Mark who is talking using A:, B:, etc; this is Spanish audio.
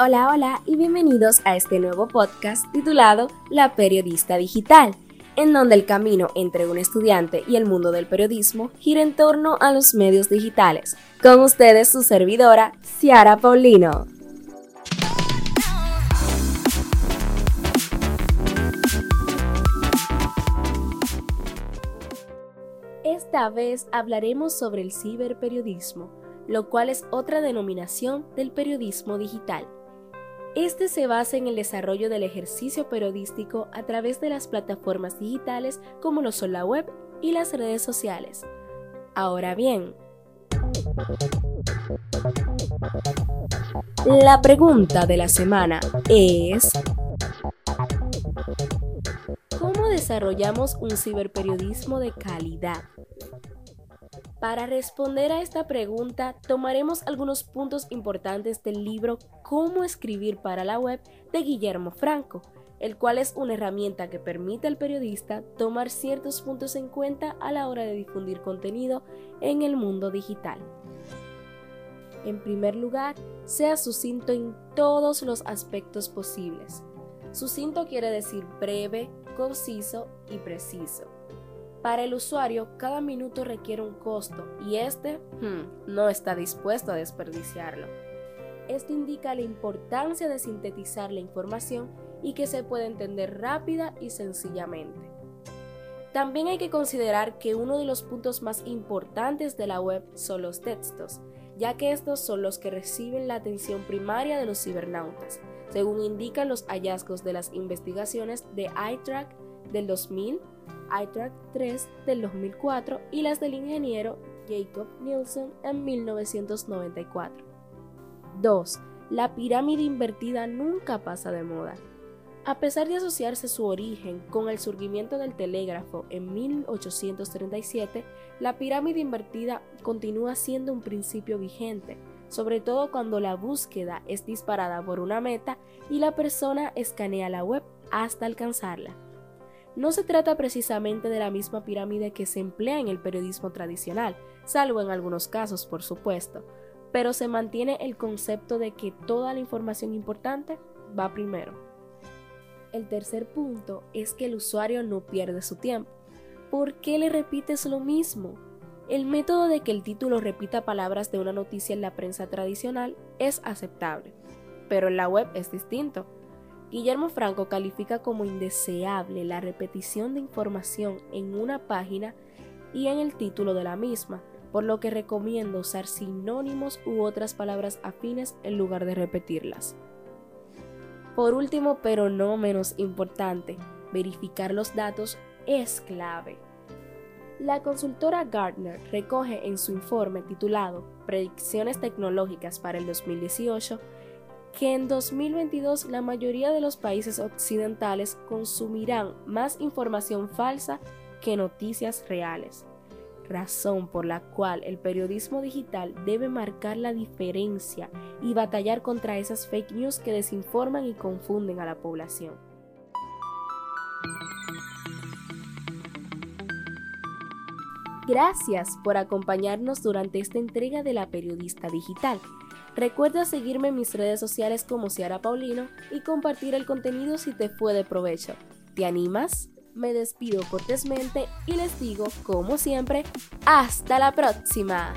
A: Hola, hola y bienvenidos a este nuevo podcast titulado La Periodista Digital, en donde el camino entre un estudiante y el mundo del periodismo gira en torno a los medios digitales. Con ustedes su servidora, Ciara Paulino. Esta vez hablaremos sobre el ciberperiodismo, lo cual es otra denominación del periodismo digital. Este se basa en el desarrollo del ejercicio periodístico a través de las plataformas digitales como lo son la web y las redes sociales. Ahora bien, la pregunta de la semana es, ¿cómo desarrollamos un ciberperiodismo de calidad? Para responder a esta pregunta, tomaremos algunos puntos importantes del libro Cómo escribir para la web de Guillermo Franco, el cual es una herramienta que permite al periodista tomar ciertos puntos en cuenta a la hora de difundir contenido en el mundo digital. En primer lugar, sea sucinto en todos los aspectos posibles. Sucinto quiere decir breve, conciso y preciso. Para el usuario, cada minuto requiere un costo y este hmm, no está dispuesto a desperdiciarlo. Esto indica la importancia de sintetizar la información y que se pueda entender rápida y sencillamente. También hay que considerar que uno de los puntos más importantes de la web son los textos, ya que estos son los que reciben la atención primaria de los cibernautas, según indican los hallazgos de las investigaciones de iTrack del 2000, iTrack 3 del 2004 y las del ingeniero Jacob Nielsen en 1994. 2. La pirámide invertida nunca pasa de moda. A pesar de asociarse su origen con el surgimiento del telégrafo en 1837, la pirámide invertida continúa siendo un principio vigente, sobre todo cuando la búsqueda es disparada por una meta y la persona escanea la web hasta alcanzarla. No se trata precisamente de la misma pirámide que se emplea en el periodismo tradicional, salvo en algunos casos, por supuesto, pero se mantiene el concepto de que toda la información importante va primero. El tercer punto es que el usuario no pierde su tiempo. ¿Por qué le repites lo mismo? El método de que el título repita palabras de una noticia en la prensa tradicional es aceptable, pero en la web es distinto. Guillermo Franco califica como indeseable la repetición de información en una página y en el título de la misma, por lo que recomiendo usar sinónimos u otras palabras afines en lugar de repetirlas. Por último, pero no menos importante, verificar los datos es clave. La consultora Gartner recoge en su informe titulado Predicciones tecnológicas para el 2018 que en 2022 la mayoría de los países occidentales consumirán más información falsa que noticias reales, razón por la cual el periodismo digital debe marcar la diferencia y batallar contra esas fake news que desinforman y confunden a la población. Gracias por acompañarnos durante esta entrega de la periodista digital. Recuerda seguirme en mis redes sociales como Ciara Paulino y compartir el contenido si te fue de provecho. ¿Te animas? Me despido cortésmente y les digo, como siempre, hasta la próxima.